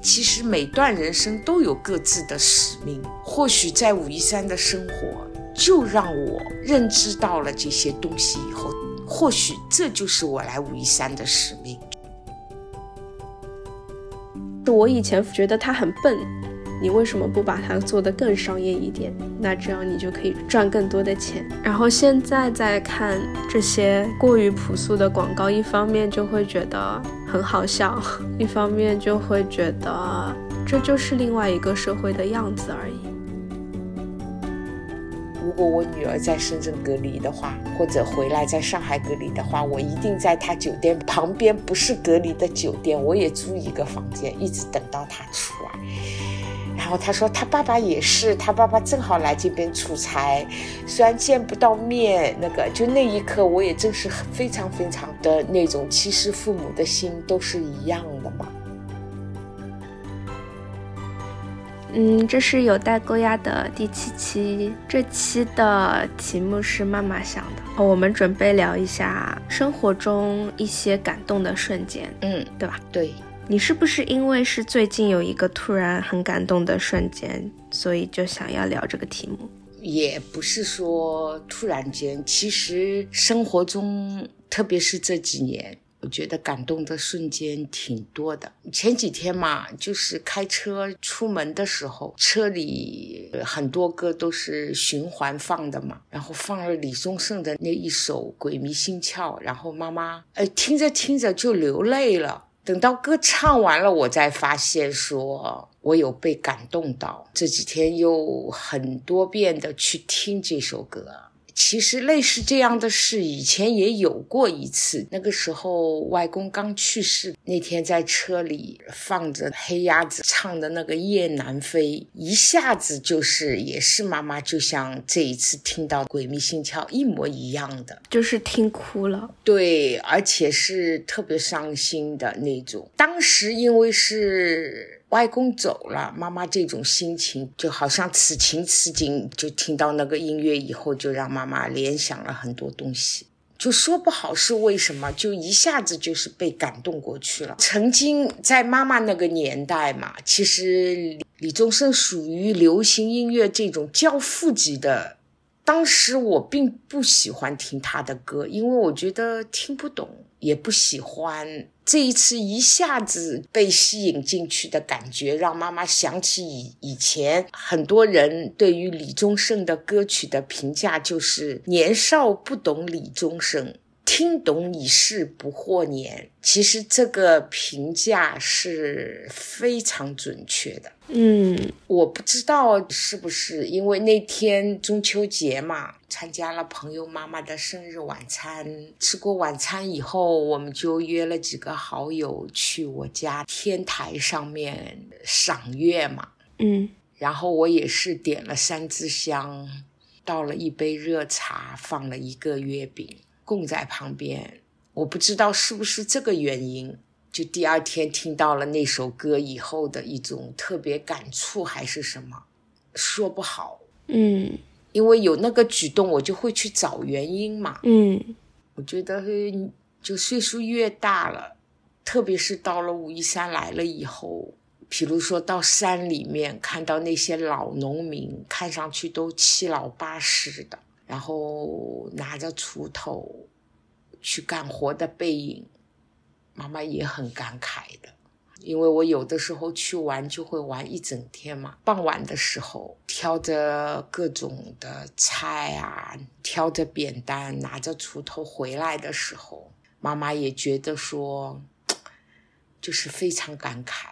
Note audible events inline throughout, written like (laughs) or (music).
其实每段人生都有各自的使命，或许在武夷山的生活，就让我认知到了这些东西以后，或许这就是我来武夷山的使命。我以前觉得他很笨。你为什么不把它做得更商业一点？那这样你就可以赚更多的钱。然后现在再看这些过于朴素的广告，一方面就会觉得很好笑，一方面就会觉得这就是另外一个社会的样子而已。如果我女儿在深圳隔离的话，或者回来在上海隔离的话，我一定在她酒店旁边，不是隔离的酒店，我也租一个房间，一直等到她出来。他说，他爸爸也是，他爸爸正好来这边出差，虽然见不到面，那个就那一刻，我也真是非常非常的那种，其实父母的心都是一样的嘛。嗯，这是有待勾压的第七期，这期的题目是妈妈想的，我们准备聊一下生活中一些感动的瞬间，嗯，对吧？对。你是不是因为是最近有一个突然很感动的瞬间，所以就想要聊这个题目？也不是说突然间，其实生活中，特别是这几年，我觉得感动的瞬间挺多的。前几天嘛，就是开车出门的时候，车里很多歌都是循环放的嘛，然后放了李宗盛的那一首《鬼迷心窍》，然后妈妈哎听着听着就流泪了。等到歌唱完了，我才发现说，我有被感动到。这几天又很多遍的去听这首歌。其实类似这样的事，以前也有过一次。那个时候外公刚去世那天，在车里放着黑鸭子唱的那个《雁南飞》，一下子就是也是妈妈，就像这一次听到《鬼迷心窍》一模一样的，就是听哭了。对，而且是特别伤心的那种。当时因为是。外公走了，妈妈这种心情就好像此情此景，就听到那个音乐以后，就让妈妈联想了很多东西，就说不好是为什么，就一下子就是被感动过去了。曾经在妈妈那个年代嘛，其实李宗盛属于流行音乐这种教父级的，当时我并不喜欢听他的歌，因为我觉得听不懂，也不喜欢。这一次一下子被吸引进去的感觉，让妈妈想起以以前很多人对于李宗盛的歌曲的评价，就是年少不懂李宗盛。听懂已是不惑年，其实这个评价是非常准确的。嗯，我不知道是不是因为那天中秋节嘛，参加了朋友妈妈的生日晚餐，吃过晚餐以后，我们就约了几个好友去我家天台上面赏月嘛。嗯，然后我也是点了三支香，倒了一杯热茶，放了一个月饼。供在旁边，我不知道是不是这个原因，就第二天听到了那首歌以后的一种特别感触，还是什么，说不好。嗯，因为有那个举动，我就会去找原因嘛。嗯，我觉得就岁数越大了，特别是到了武夷山来了以后，比如说到山里面看到那些老农民，看上去都七老八十的。然后拿着锄头去干活的背影，妈妈也很感慨的。因为我有的时候去玩就会玩一整天嘛。傍晚的时候，挑着各种的菜啊，挑着扁担，拿着锄头回来的时候，妈妈也觉得说，就是非常感慨。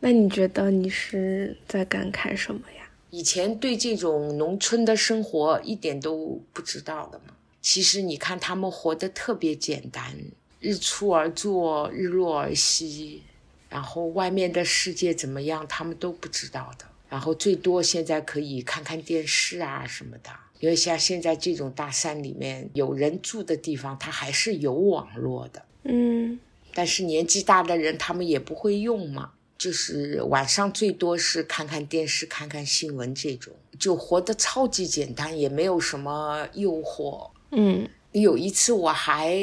那你觉得你是在感慨什么呀？以前对这种农村的生活一点都不知道的嘛。其实你看他们活得特别简单，日出而作，日落而息，然后外面的世界怎么样，他们都不知道的。然后最多现在可以看看电视啊什么的，因为像现在这种大山里面有人住的地方，它还是有网络的。嗯，但是年纪大的人他们也不会用嘛。就是晚上最多是看看电视、看看新闻这种，就活得超级简单，也没有什么诱惑。嗯，有一次我还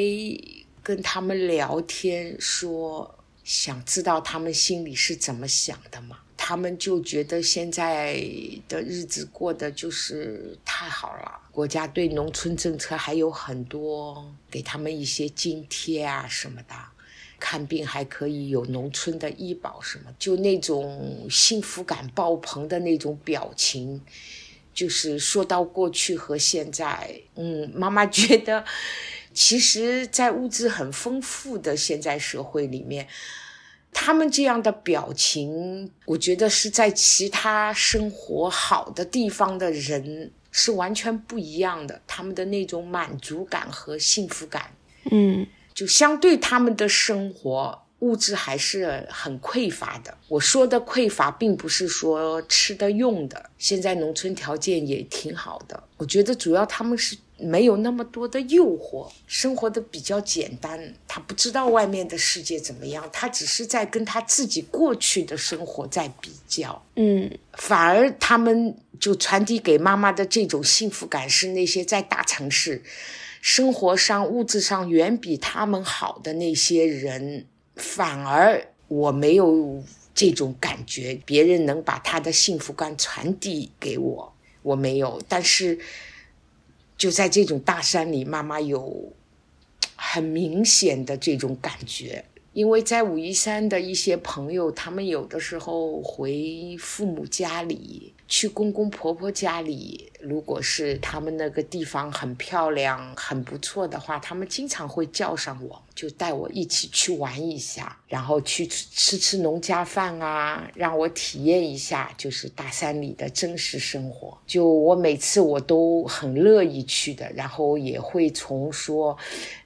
跟他们聊天，说想知道他们心里是怎么想的嘛。他们就觉得现在的日子过得就是太好了，国家对农村政策还有很多，给他们一些津贴啊什么的，看病还可以有农村的医保什么，就那种幸福感爆棚的那种表情，就是说到过去和现在，嗯，妈妈觉得，其实，在物质很丰富的现在社会里面。他们这样的表情，我觉得是在其他生活好的地方的人是完全不一样的。他们的那种满足感和幸福感，嗯，就相对他们的生活物质还是很匮乏的。我说的匮乏，并不是说吃的用的，现在农村条件也挺好的。我觉得主要他们是。没有那么多的诱惑，生活的比较简单。他不知道外面的世界怎么样，他只是在跟他自己过去的生活在比较。嗯，反而他们就传递给妈妈的这种幸福感，是那些在大城市生活上、物质上远比他们好的那些人。反而我没有这种感觉，别人能把他的幸福感传递给我，我没有。但是。就在这种大山里，妈妈有很明显的这种感觉，因为在武夷山的一些朋友，他们有的时候回父母家里。去公公婆婆家里，如果是他们那个地方很漂亮、很不错的话，他们经常会叫上我，就带我一起去玩一下，然后去吃吃农家饭啊，让我体验一下就是大山里的真实生活。就我每次我都很乐意去的，然后也会从说。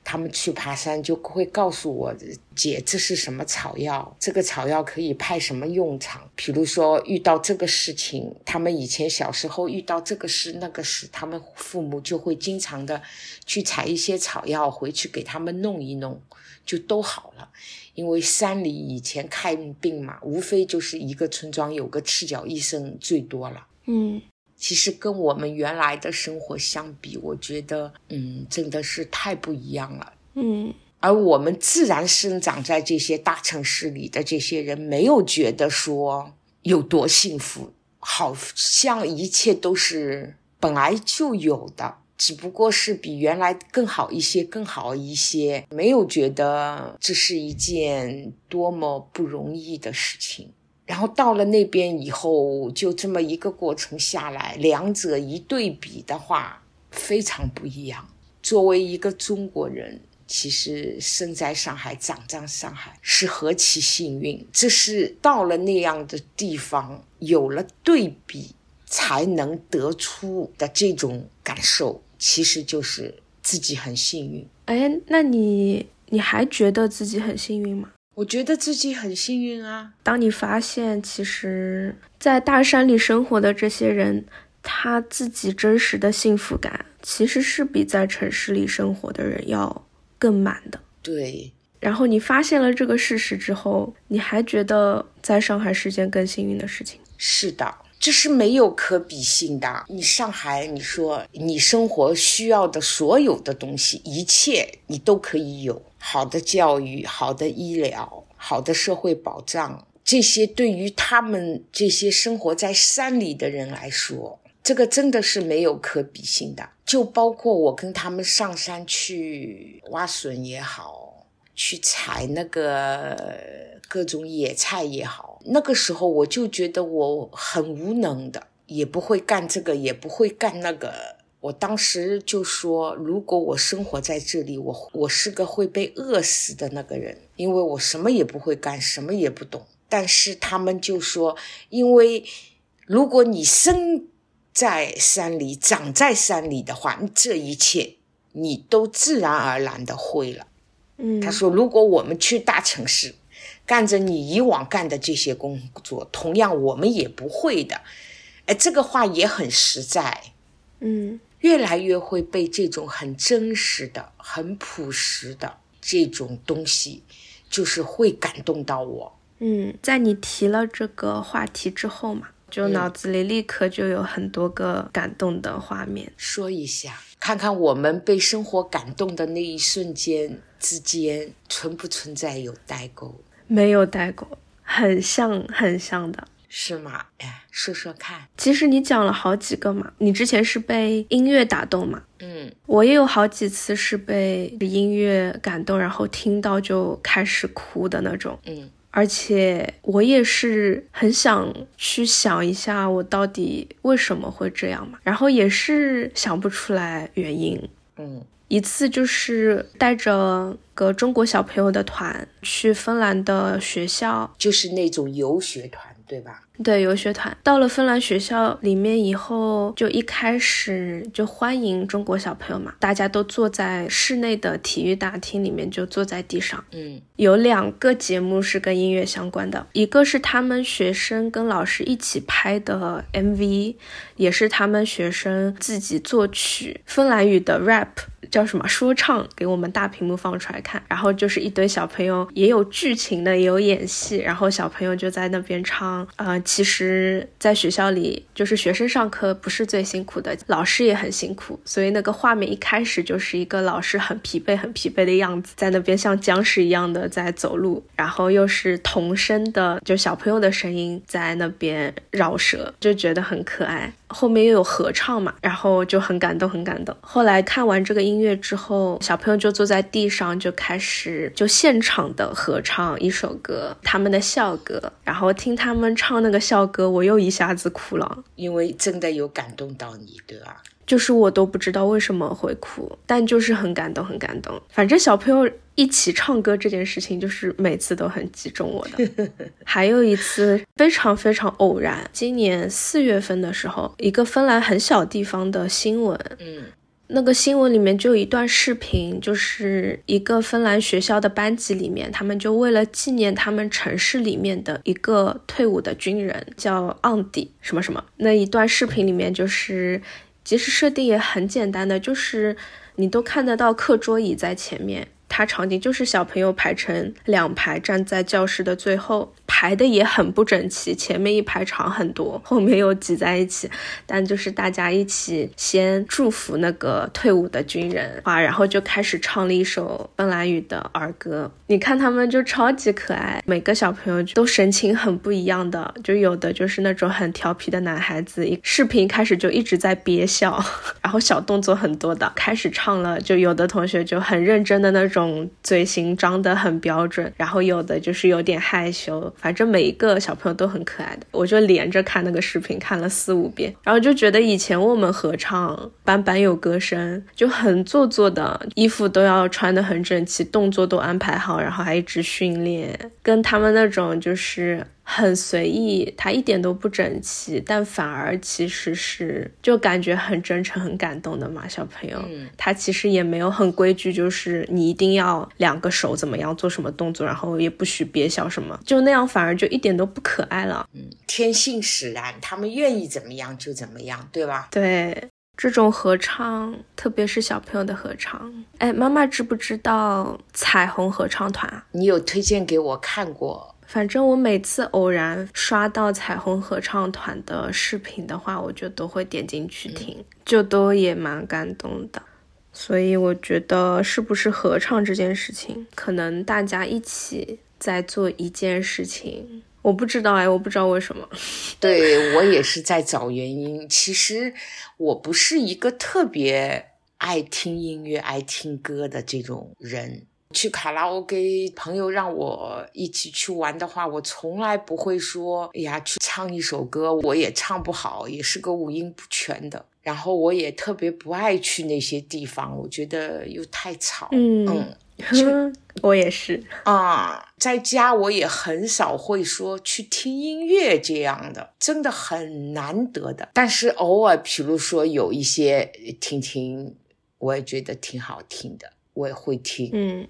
他们去爬山就会告诉我姐这是什么草药，这个草药可以派什么用场。比如说遇到这个事情，们以前小时候遇到这个事那个事，他们父母就会经常的去采一些草药回去给他们弄一弄，就都好了。因为山里以前看病嘛，无非就是一个村庄有个赤脚医生最多了。嗯。其实跟我们原来的生活相比，我觉得，嗯，真的是太不一样了。嗯，而我们自然生长在这些大城市里的这些人，没有觉得说有多幸福，好像一切都是本来就有的，只不过是比原来更好一些，更好一些，没有觉得这是一件多么不容易的事情。然后到了那边以后，就这么一个过程下来，两者一对比的话，非常不一样。作为一个中国人，其实生在上海、长在上海是何其幸运！这是到了那样的地方，有了对比，才能得出的这种感受，其实就是自己很幸运。哎，那你你还觉得自己很幸运吗？我觉得自己很幸运啊！当你发现，其实，在大山里生活的这些人，他自己真实的幸福感，其实是比在城市里生活的人要更满的。对。然后你发现了这个事实之后，你还觉得在上海是件更幸运的事情？是的。这是没有可比性的。你上海，你说你生活需要的所有的东西，一切你都可以有。好的教育、好的医疗、好的社会保障，这些对于他们这些生活在山里的人来说，这个真的是没有可比性的。就包括我跟他们上山去挖笋也好，去采那个各种野菜也好。那个时候我就觉得我很无能的，也不会干这个，也不会干那个。我当时就说，如果我生活在这里，我我是个会被饿死的那个人，因为我什么也不会干，什么也不懂。但是他们就说，因为如果你生在山里，长在山里的话，这一切你都自然而然的会了。嗯，他说，如果我们去大城市。干着你以往干的这些工作，同样我们也不会的，哎，这个话也很实在，嗯，越来越会被这种很真实的、很朴实的这种东西，就是会感动到我。嗯，在你提了这个话题之后嘛，就脑子里立刻就有很多个感动的画面。说一下，看看我们被生活感动的那一瞬间之间存不存在有代沟？没有代沟，很像很像的。是吗？哎，说说看。其实你讲了好几个嘛，你之前是被音乐打动嘛？嗯，我也有好几次是被音乐感动，然后听到就开始哭的那种。嗯，而且我也是很想去想一下，我到底为什么会这样嘛？然后也是想不出来原因。嗯，一次就是带着个中国小朋友的团去芬兰的学校，就是那种游学团，对吧？对游学团到了芬兰学校里面以后，就一开始就欢迎中国小朋友嘛，大家都坐在室内的体育大厅里面，就坐在地上。嗯有两个节目是跟音乐相关的，一个是他们学生跟老师一起拍的 MV，也是他们学生自己作曲芬兰语的 rap，叫什么说唱，给我们大屏幕放出来看。然后就是一堆小朋友，也有剧情的，也有演戏，然后小朋友就在那边唱。呃，其实，在学校里，就是学生上课不是最辛苦的，老师也很辛苦，所以那个画面一开始就是一个老师很疲惫、很疲惫的样子，在那边像僵尸一样的在走路，然后又是童声的，就小朋友的声音在那边饶舌，就觉得很可爱。后面又有合唱嘛，然后就很感动，很感动。后来看完这个音乐之后，小朋友就坐在地上，就开始就现场的合唱一首歌，他们的校歌。然后听他们唱那个校歌，我又一下子哭了，因为真的有感动到你，对吧？就是我都不知道为什么会哭，但就是很感动，很感动。反正小朋友一起唱歌这件事情，就是每次都很击中我的。(laughs) 还有一次非常非常偶然，今年四月份的时候，一个芬兰很小地方的新闻，嗯那个新闻里面就有一段视频，就是一个芬兰学校的班级里面，他们就为了纪念他们城市里面的一个退伍的军人，叫昂迪什么什么。那一段视频里面就是，其实设定也很简单的，就是你都看得到课桌椅在前面。它场景就是小朋友排成两排，站在教室的最后，排的也很不整齐，前面一排长很多，后面又挤在一起。但就是大家一起先祝福那个退伍的军人啊，然后就开始唱了一首芬兰语的儿歌。你看他们就超级可爱，每个小朋友都神情很不一样的，就有的就是那种很调皮的男孩子，一视频开始就一直在憋笑，(laughs) 然后小动作很多的，开始唱了，就有的同学就很认真的那种种嘴型张得很标准，然后有的就是有点害羞，反正每一个小朋友都很可爱的，我就连着看那个视频看了四五遍，然后就觉得以前我们合唱班班有歌声，就很做作的，衣服都要穿得很整齐，动作都安排好，然后还一直训练，跟他们那种就是。很随意，他一点都不整齐，但反而其实是就感觉很真诚、很感动的嘛。小朋友，嗯他其实也没有很规矩，就是你一定要两个手怎么样做什么动作，然后也不许憋笑什么，就那样反而就一点都不可爱了。嗯，天性使然，他们愿意怎么样就怎么样，对吧？对，这种合唱，特别是小朋友的合唱，哎，妈妈知不知道彩虹合唱团啊？你有推荐给我看过？反正我每次偶然刷到彩虹合唱团的视频的话，我就都会点进去听，就都也蛮感动的。所以我觉得是不是合唱这件事情，可能大家一起在做一件事情，我不知道哎，我不知道为什么。(laughs) (laughs) 对我也是在找原因。其实我不是一个特别爱听音乐、爱听歌的这种人。去卡拉 OK，朋友让我一起去玩的话，我从来不会说，哎呀，去唱一首歌，我也唱不好，也是个五音不全的。然后我也特别不爱去那些地方，我觉得又太吵。嗯嗯，(laughs) 我也是。啊，在家我也很少会说去听音乐这样的，真的很难得的。但是偶尔，比如说有一些听听，我也觉得挺好听的，我也会听。嗯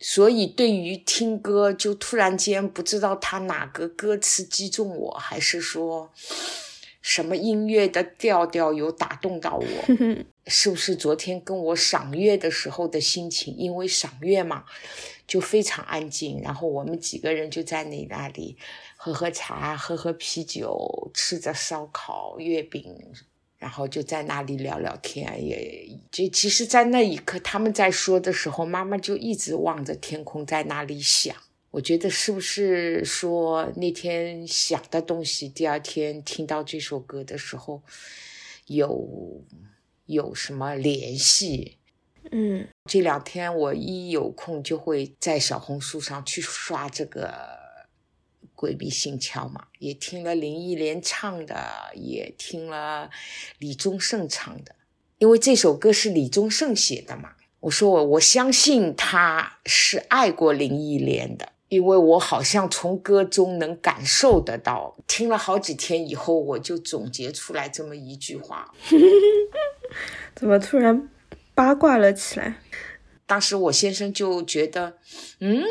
所以对于听歌，就突然间不知道他哪个歌词击中我，还是说什么音乐的调调有打动到我？(laughs) 是不是昨天跟我赏月的时候的心情？因为赏月嘛，就非常安静，然后我们几个人就在你那里喝喝茶、喝喝啤酒，吃着烧烤、月饼，然后就在那里聊聊天。也就其实，在那一刻，他们在说的时候，妈妈就一直望着天空，在那里想。我觉得是不是说那天想的东西，第二天听到这首歌的时候，有有什么联系？嗯，这两天我一有空就会在小红书上去刷这个《鬼迷心窍》嘛，也听了林忆莲唱的，也听了李宗盛唱的，因为这首歌是李宗盛写的嘛。我说我我相信他是爱过林忆莲的。因为我好像从歌中能感受得到，听了好几天以后，我就总结出来这么一句话。(laughs) 怎么突然八卦了起来？当时我先生就觉得，嗯，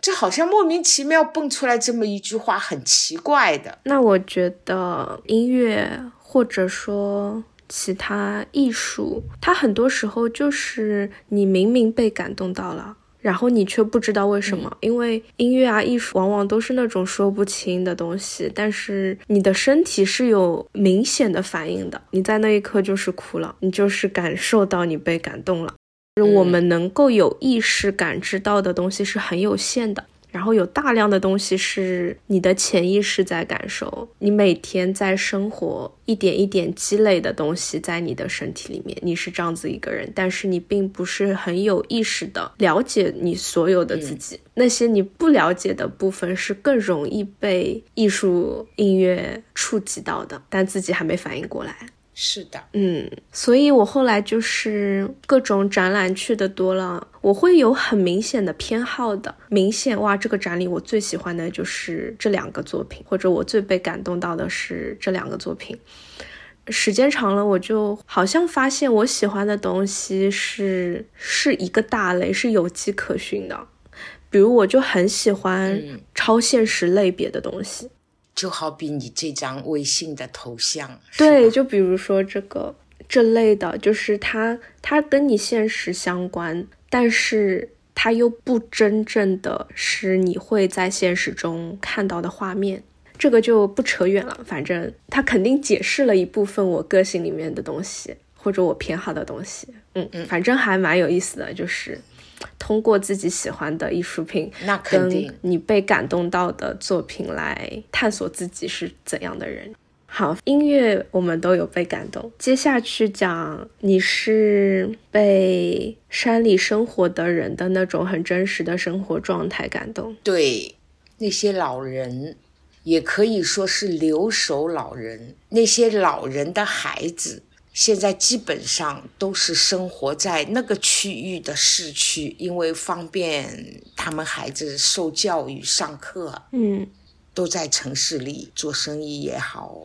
这好像莫名其妙蹦出来这么一句话，很奇怪的。那我觉得音乐或者说其他艺术，它很多时候就是你明明被感动到了。然后你却不知道为什么，因为音乐啊、艺术往往都是那种说不清的东西，但是你的身体是有明显的反应的，你在那一刻就是哭了，你就是感受到你被感动了。我们能够有意识感知到的东西是很有限的。然后有大量的东西是你的潜意识在感受，你每天在生活一点一点积累的东西在你的身体里面，你是这样子一个人，但是你并不是很有意识的了解你所有的自己，那些你不了解的部分是更容易被艺术音乐触及到的，但自己还没反应过来。是的，嗯，所以我后来就是各种展览去的多了，我会有很明显的偏好的，明显哇，这个展里我最喜欢的就是这两个作品，或者我最被感动到的是这两个作品。时间长了，我就好像发现我喜欢的东西是是一个大类，是有迹可循的。比如，我就很喜欢超现实类别的东西。就好比你这张微信的头像，对，就比如说这个这类的，就是它它跟你现实相关，但是它又不真正的是你会在现实中看到的画面，这个就不扯远了。反正它肯定解释了一部分我个性里面的东西，或者我偏好的东西。嗯嗯，反正还蛮有意思的，就是。通过自己喜欢的艺术品，那肯定你被感动到的作品来探索自己是怎样的人。好，音乐我们都有被感动。接下去讲你是被山里生活的人的那种很真实的生活状态感动。对，那些老人，也可以说是留守老人，那些老人的孩子。现在基本上都是生活在那个区域的市区，因为方便他们孩子受教育、上课，嗯，都在城市里做生意也好，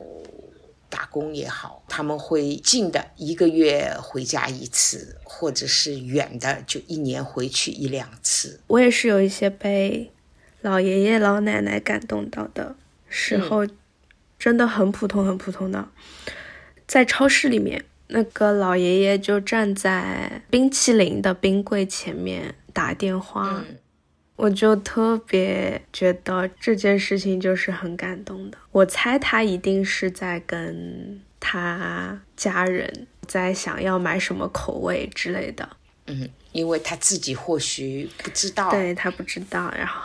打工也好，他们会近的一个月回家一次，或者是远的就一年回去一两次。我也是有一些被老爷爷老奶奶感动到的时候，真的很普通，很普通的。在超市里面，那个老爷爷就站在冰淇淋的冰柜前面打电话，我就特别觉得这件事情就是很感动的。我猜他一定是在跟他家人在想要买什么口味之类的。嗯，因为他自己或许不知道，对他不知道，然后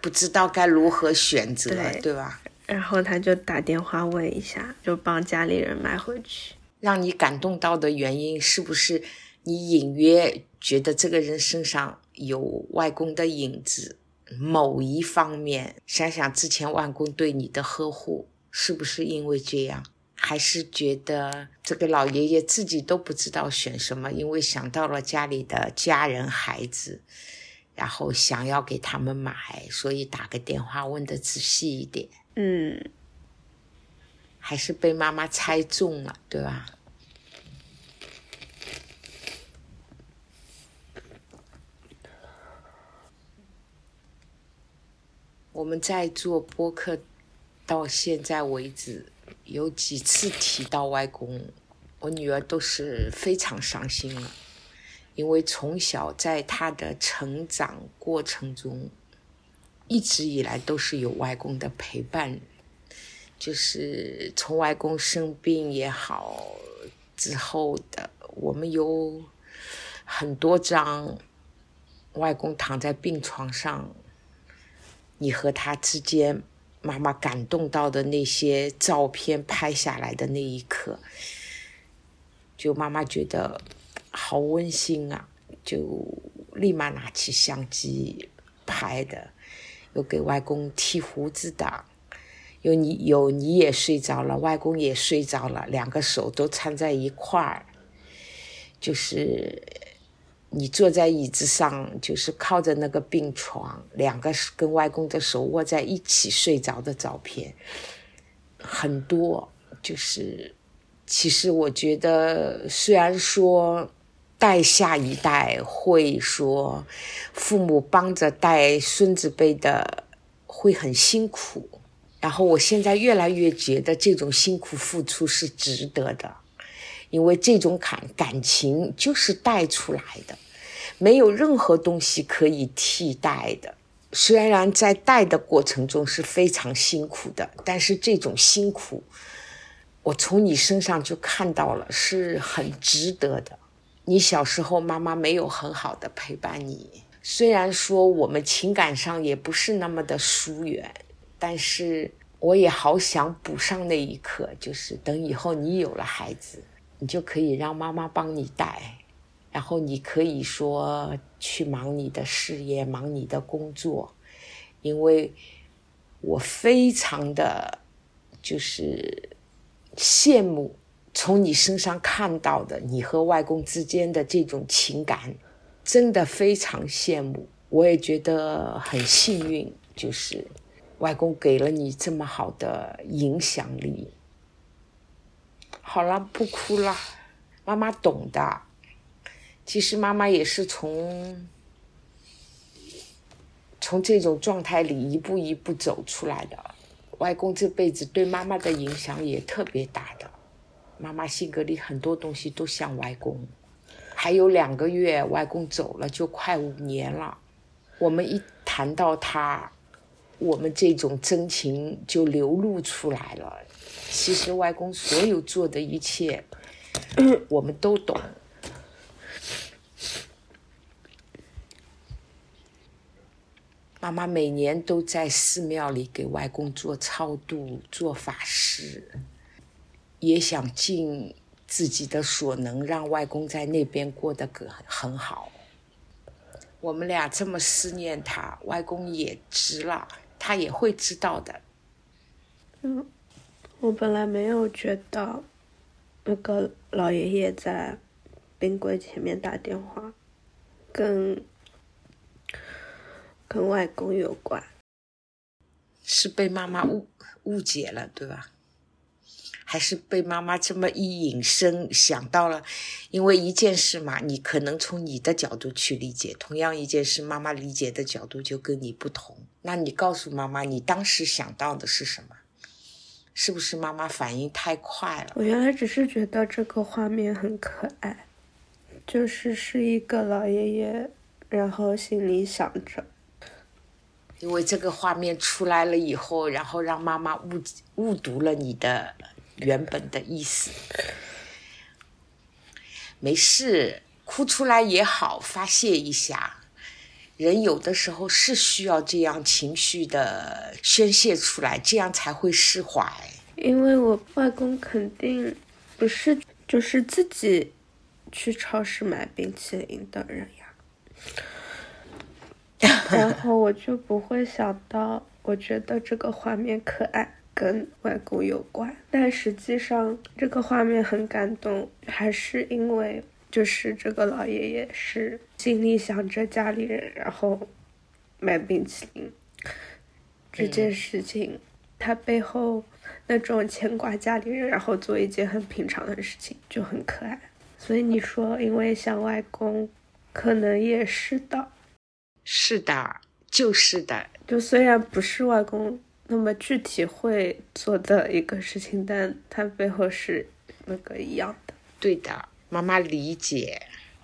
不知道该如何选择，对吧？然后他就打电话问一下，就帮家里人买回去。让你感动到的原因，是不是你隐约觉得这个人身上有外公的影子？某一方面，想想之前外公对你的呵护，是不是因为这样？还是觉得这个老爷爷自己都不知道选什么，因为想到了家里的家人孩子，然后想要给他们买，所以打个电话问的仔细一点。嗯，还是被妈妈猜中了，对吧？我们在做播客到现在为止，有几次提到外公，我女儿都是非常伤心了，因为从小在她的成长过程中，一直以来都是有外公的陪伴，就是从外公生病也好之后的，我们有很多张外公躺在病床上，你和他之间。妈妈感动到的那些照片拍下来的那一刻，就妈妈觉得好温馨啊，就立马拿起相机拍的，有给外公剃胡子的，有你有你也睡着了，外公也睡着了，两个手都搀在一块儿，就是。你坐在椅子上，就是靠着那个病床，两个跟外公的手握在一起睡着的照片很多。就是，其实我觉得，虽然说带下一代会说父母帮着带孙子辈的会很辛苦，然后我现在越来越觉得这种辛苦付出是值得的，因为这种感感情就是带出来的。没有任何东西可以替代的。虽然在带的过程中是非常辛苦的，但是这种辛苦，我从你身上就看到了，是很值得的。你小时候妈妈没有很好的陪伴你，虽然说我们情感上也不是那么的疏远，但是我也好想补上那一刻，就是等以后你有了孩子，你就可以让妈妈帮你带。然后你可以说去忙你的事业，忙你的工作，因为我非常的就是羡慕从你身上看到的你和外公之间的这种情感，真的非常羡慕。我也觉得很幸运，就是外公给了你这么好的影响力。好了，不哭了，妈妈懂的。其实妈妈也是从从这种状态里一步一步走出来的。外公这辈子对妈妈的影响也特别大的，妈妈性格里很多东西都像外公。还有两个月，外公走了就快五年了。我们一谈到他，我们这种真情就流露出来了。其实外公所有做的一切，(coughs) 我们都懂。妈妈每年都在寺庙里给外公做超度、做法事，也想尽自己的所能让外公在那边过得个很好。我们俩这么思念他，外公也知了，他也会知道的。嗯，我本来没有觉得那个老爷爷在冰柜前面打电话，跟。跟外公有关，是被妈妈误误解了，对吧？还是被妈妈这么一引申想到了？因为一件事嘛，你可能从你的角度去理解，同样一件事，妈妈理解的角度就跟你不同。那你告诉妈妈，你当时想到的是什么？是不是妈妈反应太快了？我原来只是觉得这个画面很可爱，就是是一个老爷爷，然后心里想着。因为这个画面出来了以后，然后让妈妈误误读了你的原本的意思。没事，哭出来也好，发泄一下。人有的时候是需要这样情绪的宣泄出来，这样才会释怀。因为我外公肯定不是就是自己去超市买冰淇淋的人呀。(laughs) 然后我就不会想到，我觉得这个画面可爱，跟外公有关。但实际上，这个画面很感动，还是因为就是这个老爷爷是心里想着家里人，然后买冰淇淋这件事情，他背后那种牵挂家里人，然后做一件很平常的事情，就很可爱。所以你说，因为想外公，可能也是的。是的，就是的。就虽然不是外公那么具体会做的一个事情，但它背后是那个一样的。对的，妈妈理解，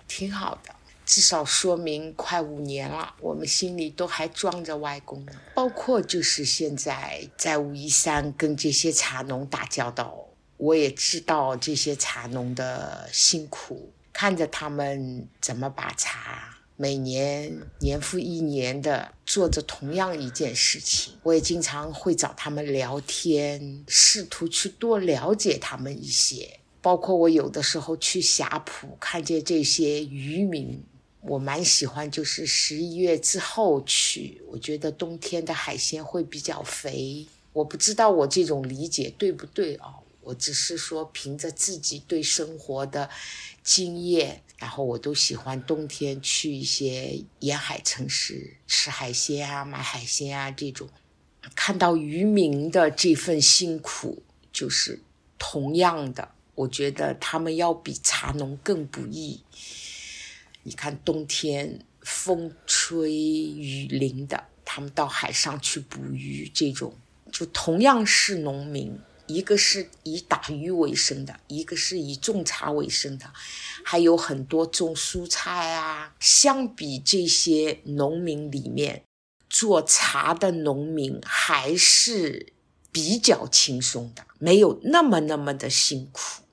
挺好的。至少说明快五年了，我们心里都还装着外公呢。包括就是现在在武夷山跟这些茶农打交道，我也知道这些茶农的辛苦，看着他们怎么把茶每年年复一年的做着同样一件事情，我也经常会找他们聊天，试图去多了解他们一些。包括我有的时候去霞浦，看见这些渔民。我蛮喜欢，就是十一月之后去，我觉得冬天的海鲜会比较肥。我不知道我这种理解对不对啊？我只是说凭着自己对生活的经验，然后我都喜欢冬天去一些沿海城市吃海鲜啊、买海鲜啊这种，看到渔民的这份辛苦，就是同样的，我觉得他们要比茶农更不易。你看，冬天风吹雨淋的，他们到海上去捕鱼，这种就同样是农民，一个是以打鱼为生的，一个是以种茶为生的，还有很多种蔬菜啊。相比这些农民里面，做茶的农民还是比较轻松的，没有那么那么的辛苦。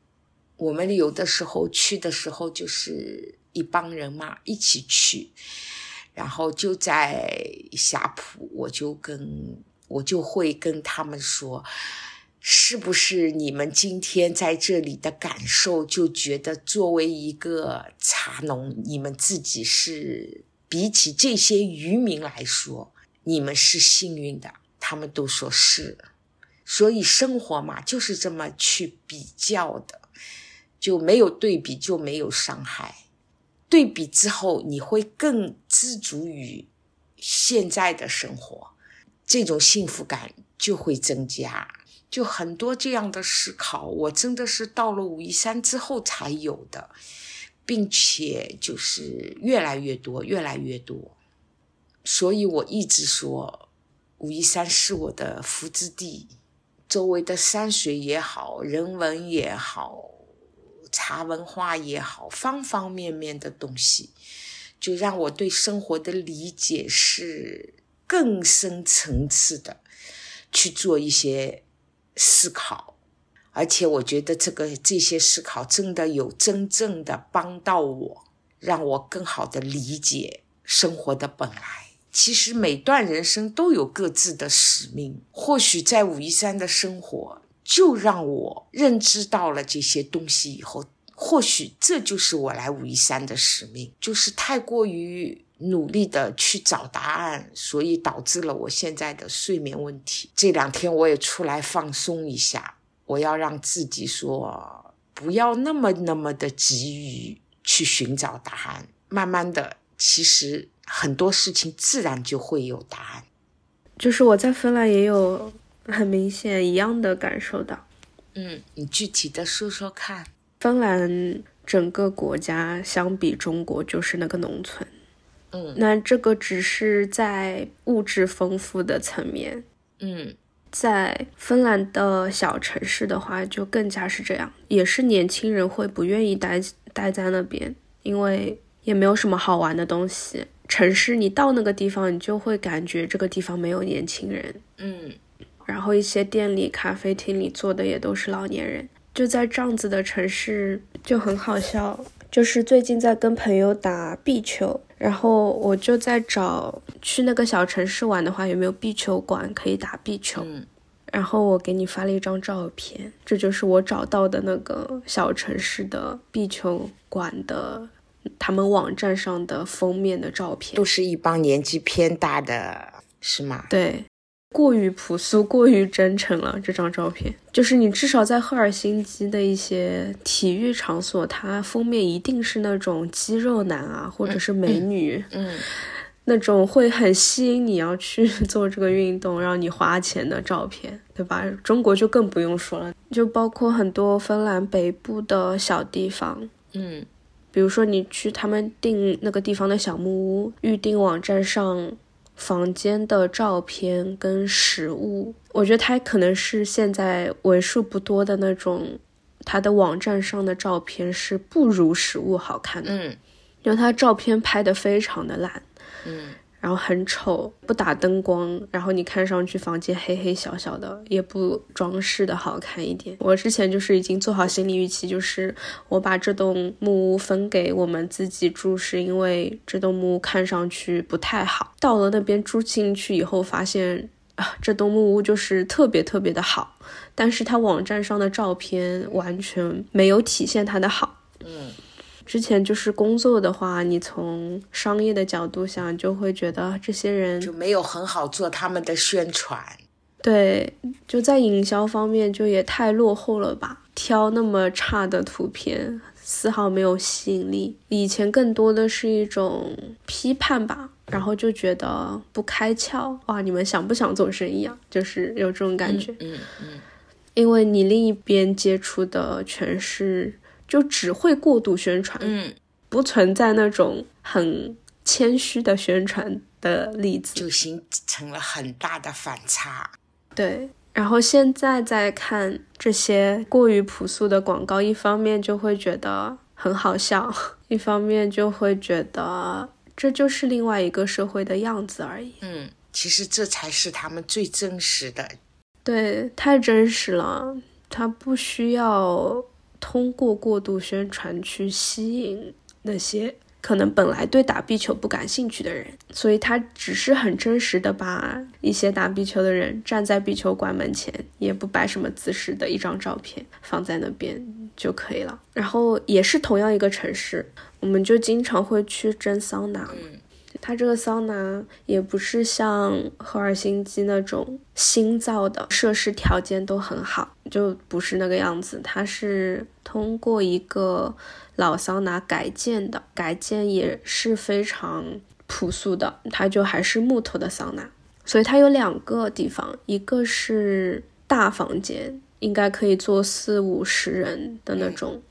我们有的时候去的时候，就是。一帮人嘛，一起去，然后就在霞浦，我就跟我就会跟他们说，是不是你们今天在这里的感受，就觉得作为一个茶农，你们自己是比起这些渔民来说，你们是幸运的。他们都说是，所以生活嘛，就是这么去比较的，就没有对比就没有伤害。对比之后，你会更知足于现在的生活，这种幸福感就会增加。就很多这样的思考，我真的是到了武夷山之后才有的，并且就是越来越多，越来越多。所以我一直说，武夷山是我的福之地，周围的山水也好，人文也好。茶文化也好，方方面面的东西，就让我对生活的理解是更深层次的去做一些思考，而且我觉得这个这些思考真的有真正的帮到我，让我更好的理解生活的本来。其实每段人生都有各自的使命，或许在武夷山的生活。就让我认知到了这些东西以后，或许这就是我来武夷山的使命。就是太过于努力的去找答案，所以导致了我现在的睡眠问题。这两天我也出来放松一下，我要让自己说，不要那么那么的急于去寻找答案。慢慢的，其实很多事情自然就会有答案。就是我在芬兰也有。很明显，一样的感受到。嗯，你具体的说说看。芬兰整个国家相比中国就是那个农村。嗯，那这个只是在物质丰富的层面。嗯，在芬兰的小城市的话，就更加是这样，也是年轻人会不愿意待待在那边，因为也没有什么好玩的东西。城市你到那个地方，你就会感觉这个地方没有年轻人。嗯。然后一些店里、咖啡厅里坐的也都是老年人，就在这样子的城市就很好笑。就是最近在跟朋友打壁球，然后我就在找去那个小城市玩的话，有没有壁球馆可以打壁球。然后我给你发了一张照片，这就是我找到的那个小城市的壁球馆的他们网站上的封面的照片，都是一帮年纪偏大的，是吗？对。过于朴素，过于真诚了。这张照片就是你至少在赫尔辛基的一些体育场所，它封面一定是那种肌肉男啊，或者是美女，嗯，那种会很吸引你要去做这个运动，让你花钱的照片，对吧？中国就更不用说了，就包括很多芬兰北部的小地方，嗯，比如说你去他们订那个地方的小木屋，预订网站上。房间的照片跟实物，我觉得他可能是现在为数不多的那种，他的网站上的照片是不如实物好看的。嗯，因为他照片拍的非常的烂。嗯。然后很丑，不打灯光，然后你看上去房间黑黑小小的，也不装饰的好看一点。我之前就是已经做好心理预期，就是我把这栋木屋分给我们自己住，是因为这栋木屋看上去不太好。到了那边住进去以后，发现啊，这栋木屋就是特别特别的好，但是它网站上的照片完全没有体现它的好。嗯。之前就是工作的话，你从商业的角度想，就会觉得这些人就没有很好做他们的宣传。对，就在营销方面就也太落后了吧？挑那么差的图片，丝毫没有吸引力。以前更多的是一种批判吧，然后就觉得不开窍。哇，你们想不想做生意啊？就是有这种感觉。嗯嗯，因为你另一边接触的全是。就只会过度宣传，嗯，不存在那种很谦虚的宣传的例子，就形成了很大的反差。对，然后现在再看这些过于朴素的广告，一方面就会觉得很好笑，(laughs) 一方面就会觉得这就是另外一个社会的样子而已。嗯，其实这才是他们最真实的。对，太真实了，他不需要。通过过度宣传去吸引那些可能本来对打壁球不感兴趣的人，所以他只是很真实的把一些打壁球的人站在壁球馆门前，也不摆什么姿势的一张照片放在那边就可以了。然后也是同样一个城市，我们就经常会去蒸桑拿。它这个桑拿也不是像赫尔辛基那种新造的，设施条件都很好，就不是那个样子。它是通过一个老桑拿改建的，改建也是非常朴素的，它就还是木头的桑拿。所以它有两个地方，一个是大房间，应该可以坐四五十人的那种。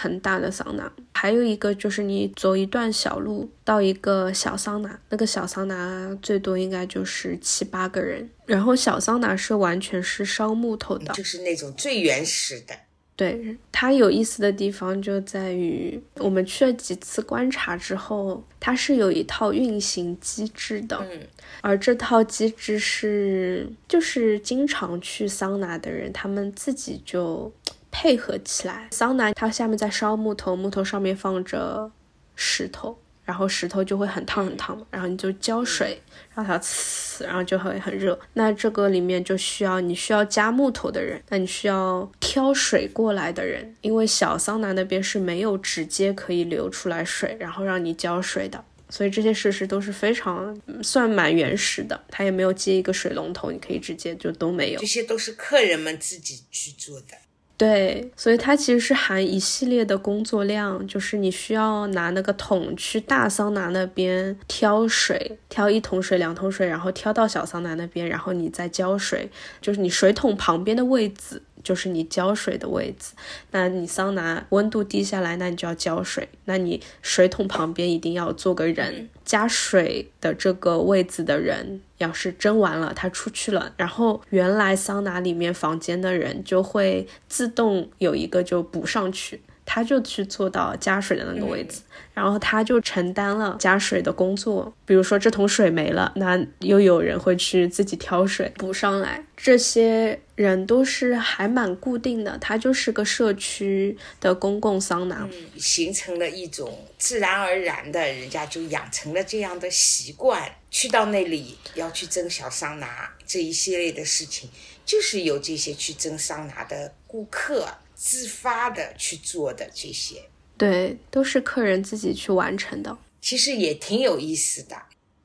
很大的桑拿，还有一个就是你走一段小路到一个小桑拿，那个小桑拿最多应该就是七八个人。然后小桑拿是完全是烧木头的，就是那种最原始的。对它有意思的地方就在于，我们去了几次观察之后，它是有一套运行机制的。嗯，而这套机制是就是经常去桑拿的人，他们自己就。配合起来，桑拿它下面在烧木头，木头上面放着石头，然后石头就会很烫很烫，然后你就浇水，让它呲，然后就会很热。那这个里面就需要你需要加木头的人，那你需要挑水过来的人，因为小桑拿那边是没有直接可以流出来水，然后让你浇水的，所以这些设施都是非常算蛮原始的，它也没有接一个水龙头，你可以直接就都没有，这些都是客人们自己去做的。对，所以它其实是含一系列的工作量，就是你需要拿那个桶去大桑拿那边挑水，挑一桶水、两桶水，然后挑到小桑拿那边，然后你再浇水，就是你水桶旁边的位置。就是你浇水的位置，那你桑拿温度低下来，那你就要浇水。那你水桶旁边一定要坐个人，加水的这个位置的人，要是蒸完了，他出去了，然后原来桑拿里面房间的人就会自动有一个就补上去。他就去做到加水的那个位置，然后他就承担了加水的工作。比如说这桶水没了，那又有人会去自己挑水补上来。这些人都是还蛮固定的，它就是个社区的公共桑拿，形成了一种自然而然的，人家就养成了这样的习惯，去到那里要去蒸小桑拿这一系列的事情，就是由这些去蒸桑拿的顾客。自发的去做的这些，对，都是客人自己去完成的。其实也挺有意思的，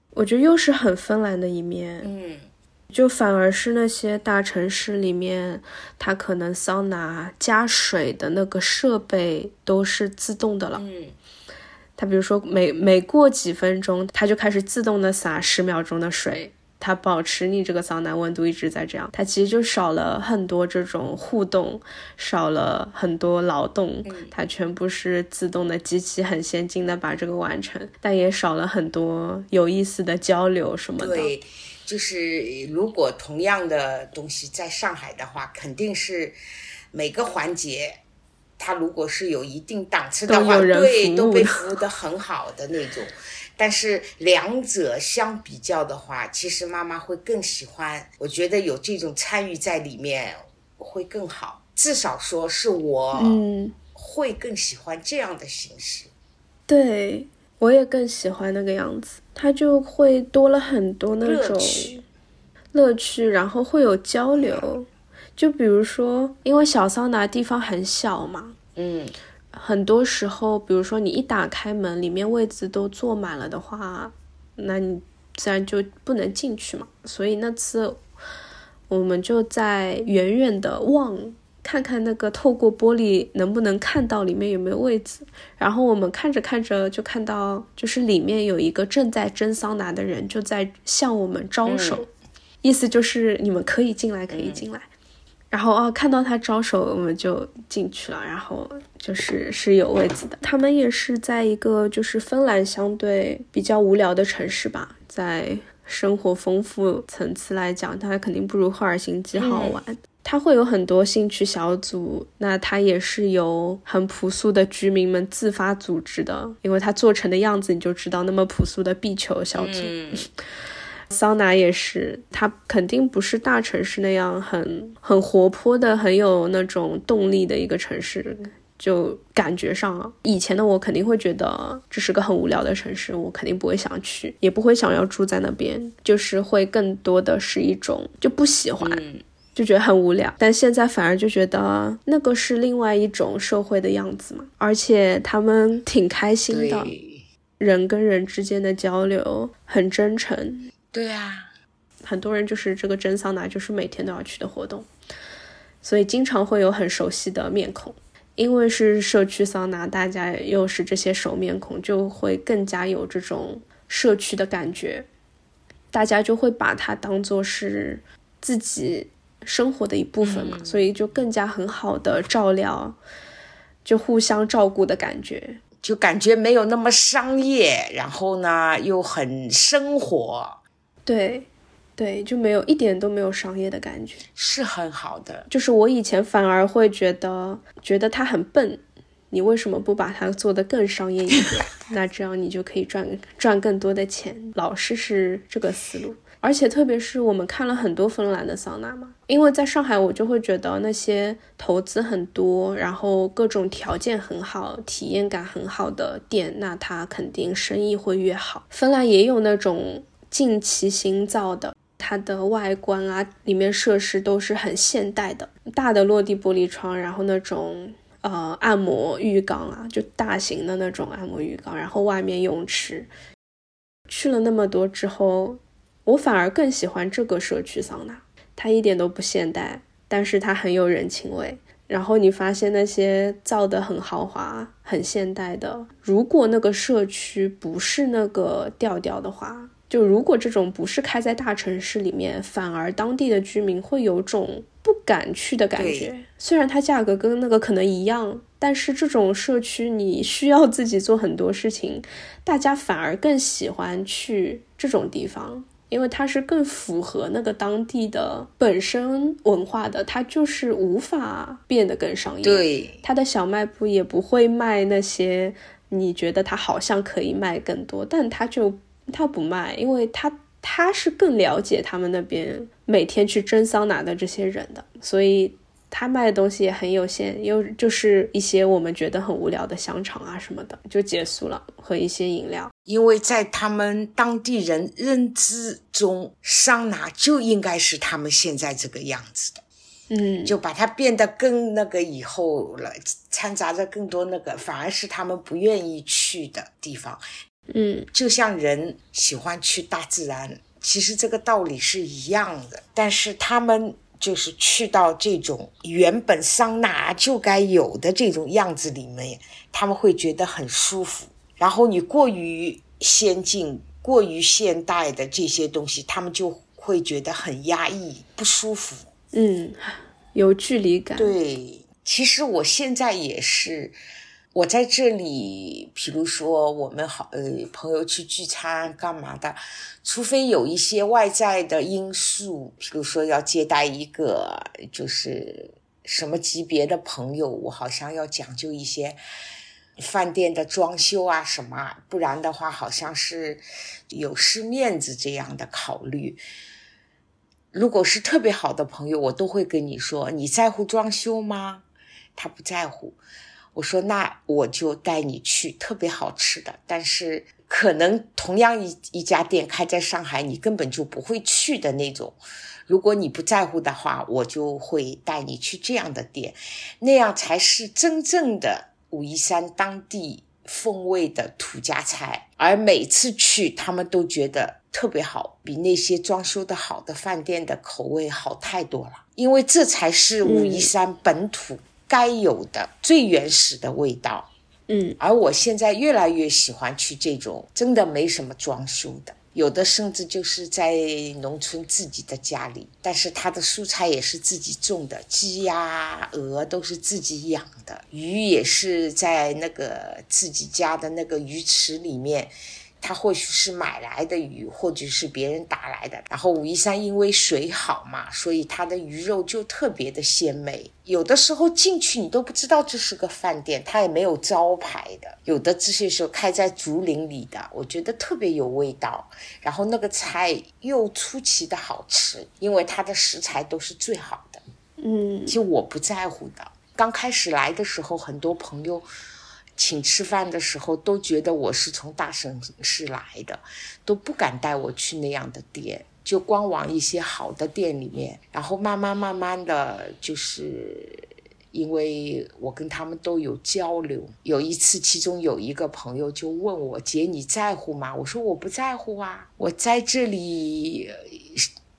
我觉得又是很芬兰的一面。嗯，就反而是那些大城市里面，它可能桑拿加水的那个设备都是自动的了。嗯，它比如说每每过几分钟，它就开始自动的洒十秒钟的水。它保持你这个桑拿温度一直在这样，它其实就少了很多这种互动，少了很多劳动，它全部是自动的机器，很先进的把这个完成，但也少了很多有意思的交流什么的。对，就是如果同样的东西在上海的话，肯定是每个环节，它如果是有一定档次的话，对，都被服务的很好的那种。但是两者相比较的话，其实妈妈会更喜欢。我觉得有这种参与在里面会更好，至少说是我，嗯，会更喜欢这样的形式。对，我也更喜欢那个样子，它就会多了很多那种乐趣，然后会有交流。就比如说，因为小桑拿地方很小嘛，嗯。很多时候，比如说你一打开门，里面位置都坐满了的话，那你自然就不能进去嘛。所以那次我们就在远远的望，看看那个透过玻璃能不能看到里面有没有位子。然后我们看着看着就看到，就是里面有一个正在蒸桑拿的人就在向我们招手，意思就是你们可以进来，可以进来。然后啊，看到他招手，我们就进去了。然后就是是有位子的。他们也是在一个就是芬兰相对比较无聊的城市吧，在生活丰富层次来讲，它肯定不如赫尔辛基好玩。它会有很多兴趣小组，那它也是由很朴素的居民们自发组织的，因为它做成的样子你就知道，那么朴素的壁球小组。(laughs) 桑拿也是，它肯定不是大城市那样很很活泼的、很有那种动力的一个城市。就感觉上，以前的我肯定会觉得这是个很无聊的城市，我肯定不会想去，也不会想要住在那边，就是会更多的是一种就不喜欢，就觉得很无聊。但现在反而就觉得那个是另外一种社会的样子嘛，而且他们挺开心的，人跟人之间的交流很真诚。对啊，很多人就是这个蒸桑拿，就是每天都要去的活动，所以经常会有很熟悉的面孔。因为是社区桑拿，大家又是这些熟面孔，就会更加有这种社区的感觉，大家就会把它当做是自己生活的一部分嘛，所以就更加很好的照料，就互相照顾的感觉。就感觉没有那么商业，然后呢又很生活。对，对，就没有一点都没有商业的感觉，是很好的。就是我以前反而会觉得，觉得他很笨，你为什么不把它做得更商业一点？(laughs) 那这样你就可以赚赚更多的钱。老是是这个思路，而且特别是我们看了很多芬兰的桑拿嘛，因为在上海我就会觉得那些投资很多，然后各种条件很好、体验感很好的店，那它肯定生意会越好。芬兰也有那种。近期新造的，它的外观啊，里面设施都是很现代的，大的落地玻璃窗，然后那种呃按摩浴缸啊，就大型的那种按摩浴缸，然后外面泳池。去了那么多之后，我反而更喜欢这个社区桑拿，它一点都不现代，但是它很有人情味。然后你发现那些造的很豪华、很现代的，如果那个社区不是那个调调的话。就如果这种不是开在大城市里面，反而当地的居民会有种不敢去的感觉。虽然它价格跟那个可能一样，但是这种社区你需要自己做很多事情，大家反而更喜欢去这种地方，因为它是更符合那个当地的本身文化的。它就是无法变得更商业。对，它的小卖部也不会卖那些你觉得它好像可以卖更多，但它就。它不卖，因为它他是更了解他们那边每天去蒸桑拿的这些人的，所以他卖的东西也很有限，又就是一些我们觉得很无聊的香肠啊什么的就结束了，和一些饮料。因为在他们当地人认知中，桑拿就应该是他们现在这个样子的，嗯，就把它变得更那个以后了，掺杂着更多那个，反而是他们不愿意去的地方。嗯，就像人喜欢去大自然，其实这个道理是一样的。但是他们就是去到这种原本桑拿就该有的这种样子里面，他们会觉得很舒服。然后你过于先进、过于现代的这些东西，他们就会觉得很压抑、不舒服。嗯，有距离感。对，其实我现在也是，我在这里，比如说我们好呃朋友去聚餐干嘛的，除非有一些外在的因素，比如说要接待一个就是什么级别的朋友，我好像要讲究一些饭店的装修啊什么，不然的话好像是有失面子这样的考虑。如果是特别好的朋友，我都会跟你说：“你在乎装修吗？”他不在乎。我说：“那我就带你去特别好吃的，但是可能同样一一家店开在上海，你根本就不会去的那种。如果你不在乎的话，我就会带你去这样的店，那样才是真正的武夷山当地风味的土家菜。而每次去，他们都觉得。”特别好，比那些装修的好的饭店的口味好太多了。因为这才是武夷山本土该有的最原始的味道。嗯，而我现在越来越喜欢去这种真的没什么装修的，有的甚至就是在农村自己的家里，但是他的蔬菜也是自己种的，鸡鸭、鹅都是自己养的，鱼也是在那个自己家的那个鱼池里面。它或许是买来的鱼，或者是别人打来的。然后武夷山因为水好嘛，所以它的鱼肉就特别的鲜美。有的时候进去你都不知道这是个饭店，它也没有招牌的。有的这些时候开在竹林里的，我觉得特别有味道。然后那个菜又出奇的好吃，因为它的食材都是最好的。嗯，其实我不在乎的。刚开始来的时候，很多朋友。请吃饭的时候都觉得我是从大城市来的，都不敢带我去那样的店，就光往一些好的店里面。然后慢慢慢慢的就是，因为我跟他们都有交流。有一次，其中有一个朋友就问我：“姐，你在乎吗？”我说：“我不在乎啊，我在这里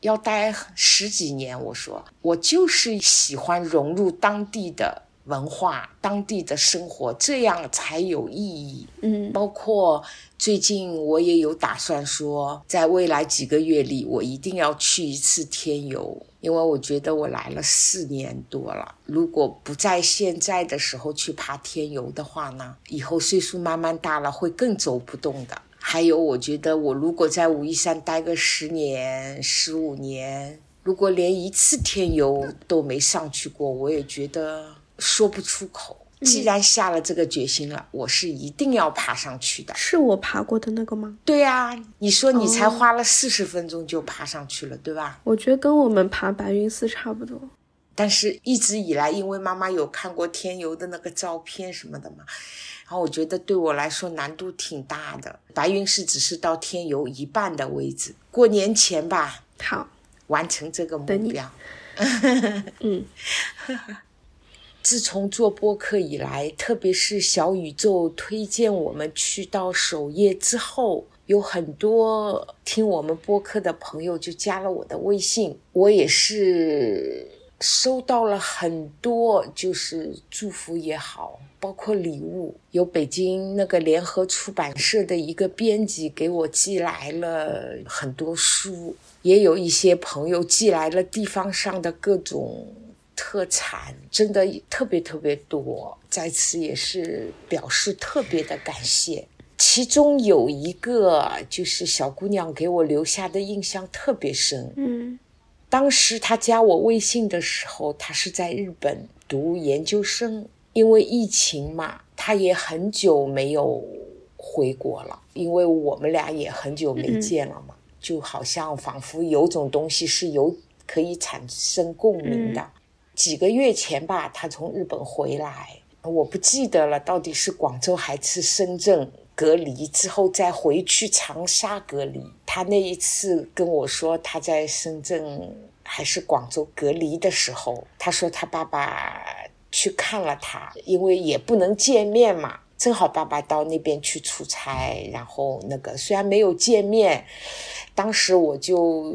要待十几年。”我说：“我就是喜欢融入当地的。”文化当地的生活，这样才有意义。嗯，包括最近我也有打算说，在未来几个月里，我一定要去一次天游，因为我觉得我来了四年多了，如果不在现在的时候去爬天游的话呢，以后岁数慢慢大了会更走不动的。还有，我觉得我如果在武夷山待个十年、十五年，如果连一次天游都没上去过，我也觉得。说不出口。既然下了这个决心了，我是一定要爬上去的。是我爬过的那个吗？对呀，你说你才花了四十分钟就爬上去了，对吧？我觉得跟我们爬白云寺差不多。但是一直以来，因为妈妈有看过天游的那个照片什么的嘛，然后我觉得对我来说难度挺大的。白云寺只是到天游一半的位置，过年前吧，好完成这个目标。嗯。(laughs) 自从做播客以来，特别是小宇宙推荐我们去到首页之后，有很多听我们播客的朋友就加了我的微信，我也是收到了很多，就是祝福也好，包括礼物，有北京那个联合出版社的一个编辑给我寄来了很多书，也有一些朋友寄来了地方上的各种。特产真的特别特别多，在此也是表示特别的感谢。其中有一个就是小姑娘给我留下的印象特别深。嗯，当时她加我微信的时候，她是在日本读研究生，因为疫情嘛，她也很久没有回国了。因为我们俩也很久没见了嘛，就好像仿佛有种东西是有可以产生共鸣的。几个月前吧，他从日本回来，我不记得了，到底是广州还是深圳隔离之后再回去长沙隔离。他那一次跟我说他在深圳还是广州隔离的时候，他说他爸爸去看了他，因为也不能见面嘛，正好爸爸到那边去出差，然后那个虽然没有见面，当时我就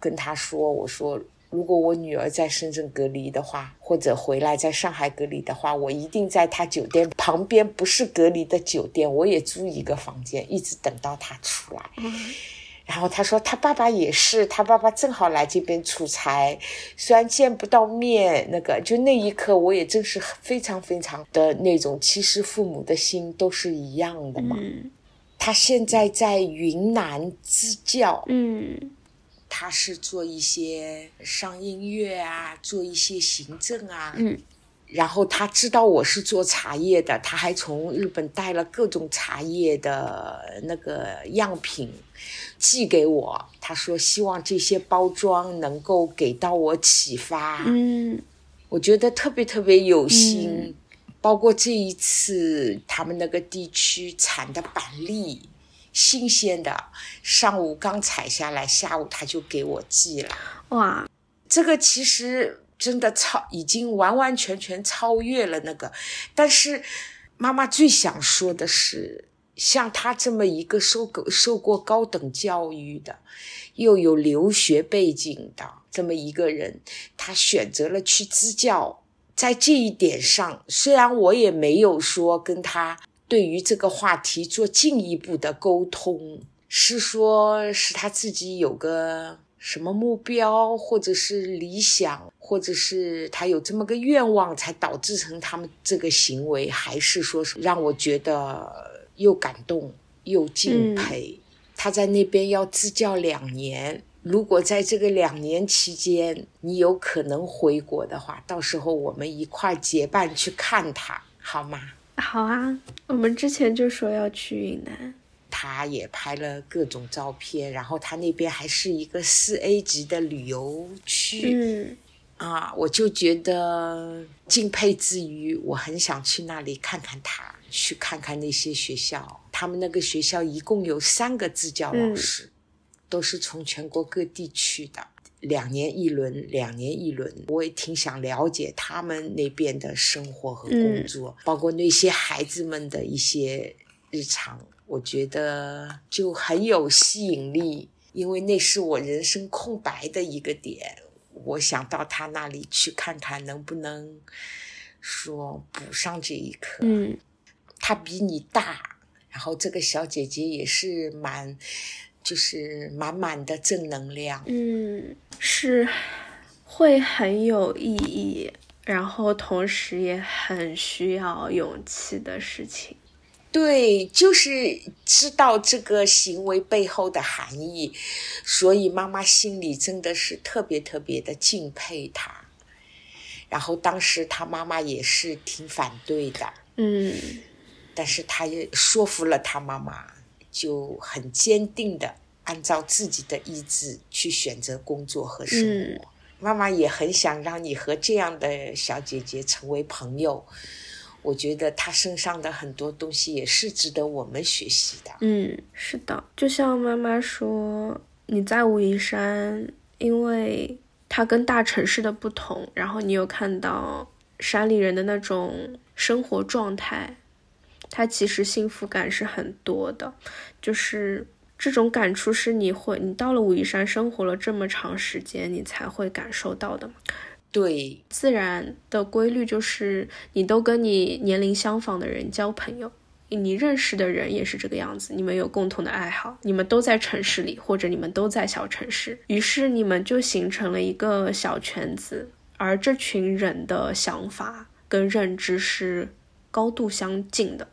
跟他说，我说。如果我女儿在深圳隔离的话，或者回来在上海隔离的话，我一定在她酒店旁边，不是隔离的酒店，我也租一个房间，一直等到她出来。然后他说他爸爸也是，他爸爸正好来这边出差，虽然见不到面，那个就那一刻我也真是非常非常的那种，其实父母的心都是一样的嘛。嗯他现在在云南支教，嗯他是做一些上音乐啊，做一些行政啊，嗯然后他知道我是做茶叶的，他还从日本带了各种茶叶的那个样品寄给我。他说希望这些包装能够给到我启发。嗯我觉得特别特别有心。嗯包括这一次他们那个地区产的板栗，新鲜的，上午刚采下来，下午他就给我寄了。哇，这个其实真的超，已经完完全全超越了那个。但是妈妈最想说的是，像他这么一个受过受过高等教育的，又有留学背景的这么一个人，他选择了去支教。在这一点上，虽然我也没有说跟他对于这个话题做进一步的沟通，是说是他自己有个什么目标，或者是理想，或者是他有这么个愿望，才导致成他们这个行为，还是说是让我觉得又感动又敬佩。他在那边要支教两年。如果在这个两年期间，你有可能回国的话，到时候我们一块结伴去看他，好吗？好啊，我们之前就说要去云南。他也拍了各种照片，然后他那边还是一个四 A 级的旅游区，嗯啊，我就觉得敬佩之余，我很想去那里看看他，去看看那些学校。他们那个学校一共有三个支教老师。嗯都是从全国各地去的，两年一轮，两年一轮。我也挺想了解他们那边的生活和工作，嗯、包括那些孩子们的一些日常，我觉得就很有吸引力。因为那是我人生空白的一个点，我想到他那里去看看，能不能说补上这一课。嗯，他比你大，然后这个小姐姐也是蛮。就是满满的正能量，嗯，是会很有意义，然后同时也很需要勇气的事情。对，就是知道这个行为背后的含义，所以妈妈心里真的是特别特别的敬佩他。然后当时他妈妈也是挺反对的，嗯，但是他也说服了他妈妈。就很坚定的按照自己的意志去选择工作和生活。嗯、妈妈也很想让你和这样的小姐姐成为朋友。我觉得她身上的很多东西也是值得我们学习的。嗯，是的，就像妈妈说，你在武夷山，因为它跟大城市的不同，然后你有看到山里人的那种生活状态。它其实幸福感是很多的，就是这种感触是你会，你到了武夷山生活了这么长时间，你才会感受到的嘛。对，自然的规律就是你都跟你年龄相仿的人交朋友，你认识的人也是这个样子，你们有共同的爱好，你们都在城市里，或者你们都在小城市，于是你们就形成了一个小圈子，而这群人的想法跟认知是高度相近的。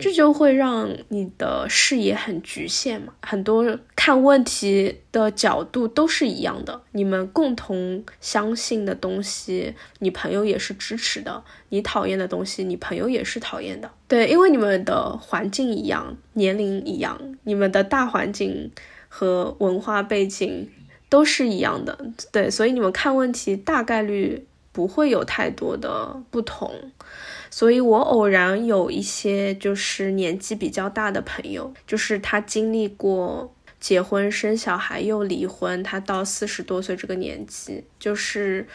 这就会让你的视野很局限嘛，很多看问题的角度都是一样的，你们共同相信的东西，你朋友也是支持的；你讨厌的东西，你朋友也是讨厌的。对，因为你们的环境一样，年龄一样，你们的大环境和文化背景都是一样的。对，所以你们看问题大概率不会有太多的不同。所以我偶然有一些就是年纪比较大的朋友，就是他经历过结婚、生小孩又离婚，他到四十多岁这个年纪，就是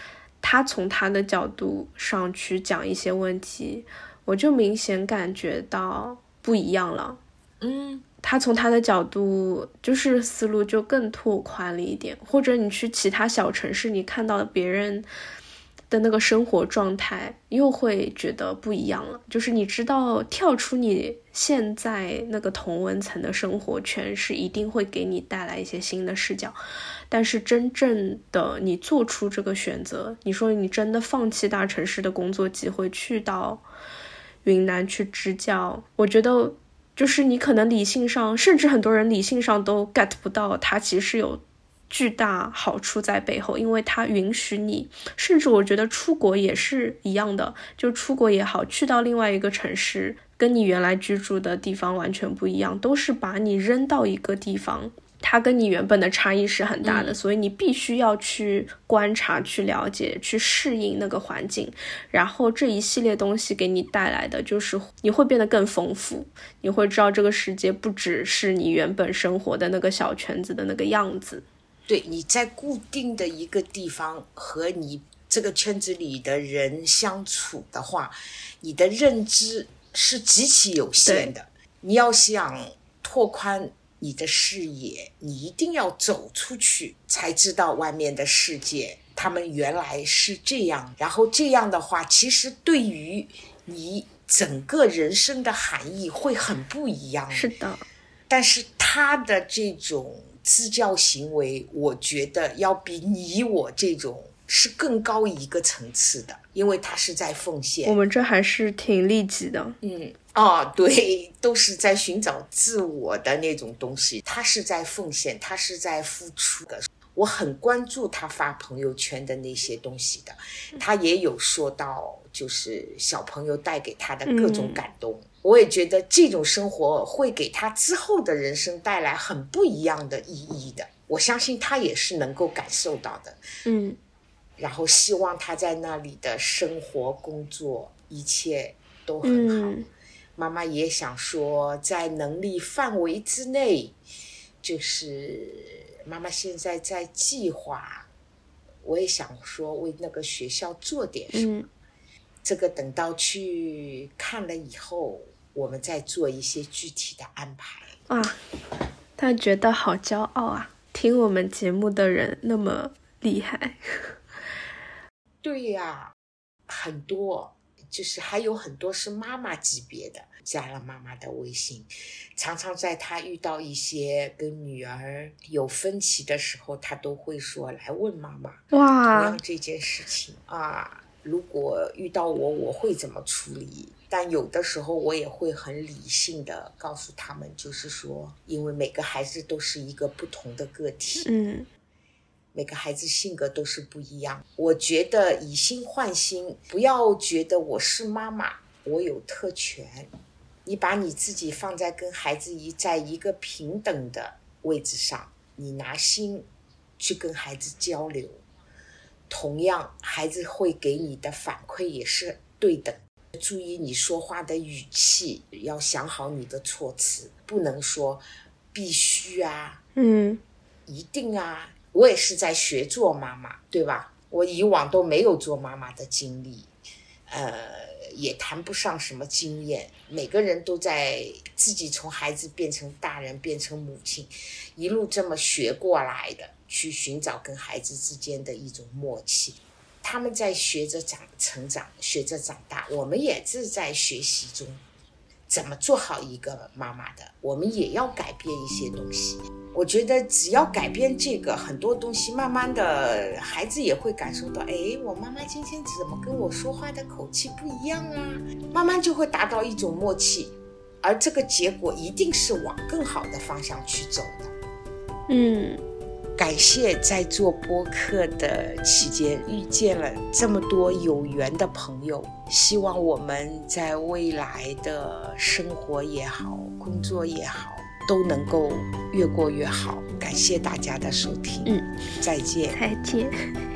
他从他的角度上去讲一些问题，我就明显感觉到不一样了。嗯，他从他的角度就是思路就更拓宽了一点，或者你去其他小城市，你看到别人。的那个生活状态又会觉得不一样了。就是你知道，跳出你现在那个同温层的生活圈，是一定会给你带来一些新的视角。但是真正的你做出这个选择，你说你真的放弃大城市的工作机会，去到云南去支教，我觉得就是你可能理性上，甚至很多人理性上都 get 不到，它其实有。巨大好处在背后，因为它允许你，甚至我觉得出国也是一样的，就出国也好，去到另外一个城市，跟你原来居住的地方完全不一样，都是把你扔到一个地方，它跟你原本的差异是很大的，所以你必须要去观察、去了解、去适应那个环境，然后这一系列东西给你带来的就是你会变得更丰富，你会知道这个世界不只是你原本生活的那个小圈子的那个样子。对，你在固定的一个地方和你这个圈子里的人相处的话，你的认知是极其有限的。你要想拓宽你的视野，你一定要走出去，才知道外面的世界，他们原来是这样。然后这样的话，其实对于你整个人生的含义会很不一样。是的，但是他的这种。自教行为，我觉得要比你我这种是更高一个层次的，因为他是在奉献。我们这还是挺利己的，嗯，哦，对，都是在寻找自我的那种东西。他是在奉献，他是在付出的。我很关注他发朋友圈的那些东西的，他也有说到，就是小朋友带给他的各种感动。我也觉得这种生活会给他之后的人生带来很不一样的意义的。我相信他也是能够感受到的。嗯，然后希望他在那里的生活、工作一切都很好。妈妈也想说，在能力范围之内，就是妈妈现在在计划。我也想说，为那个学校做点什么。这个等到去看了以后。我们再做一些具体的安排啊，他觉得好骄傲啊！听我们节目的人那么厉害，对呀，很多就是还有很多是妈妈级别的，加了妈妈的微信，常常在他遇到一些跟女儿有分歧的时候，他都会说来问妈妈哇，同样这件事情啊，如果遇到我，我会怎么处理？但有的时候我也会很理性的告诉他们，就是说，因为每个孩子都是一个不同的个体，嗯，每个孩子性格都是不一样。我觉得以心换心，不要觉得我是妈妈，我有特权。你把你自己放在跟孩子一在一个平等的位置上，你拿心去跟孩子交流，同样孩子会给你的反馈也是对等。注意你说话的语气，要想好你的措辞，不能说必须啊，嗯，一定啊。我也是在学做妈妈，对吧？我以往都没有做妈妈的经历，呃，也谈不上什么经验。每个人都在自己从孩子变成大人，变成母亲，一路这么学过来的，去寻找跟孩子之间的一种默契。他们在学着长成长，学着长大，我们也是在学习中，怎么做好一个妈妈的。我们也要改变一些东西。我觉得只要改变这个，很多东西慢慢的，孩子也会感受到，哎，我妈妈今天怎么跟我说话的口气不一样啊？慢慢就会达到一种默契，而这个结果一定是往更好的方向去走的。嗯。感谢在做播客的期间遇见了这么多有缘的朋友，希望我们在未来的生活也好，工作也好，都能够越过越好。感谢大家的收听，嗯，再见，再见。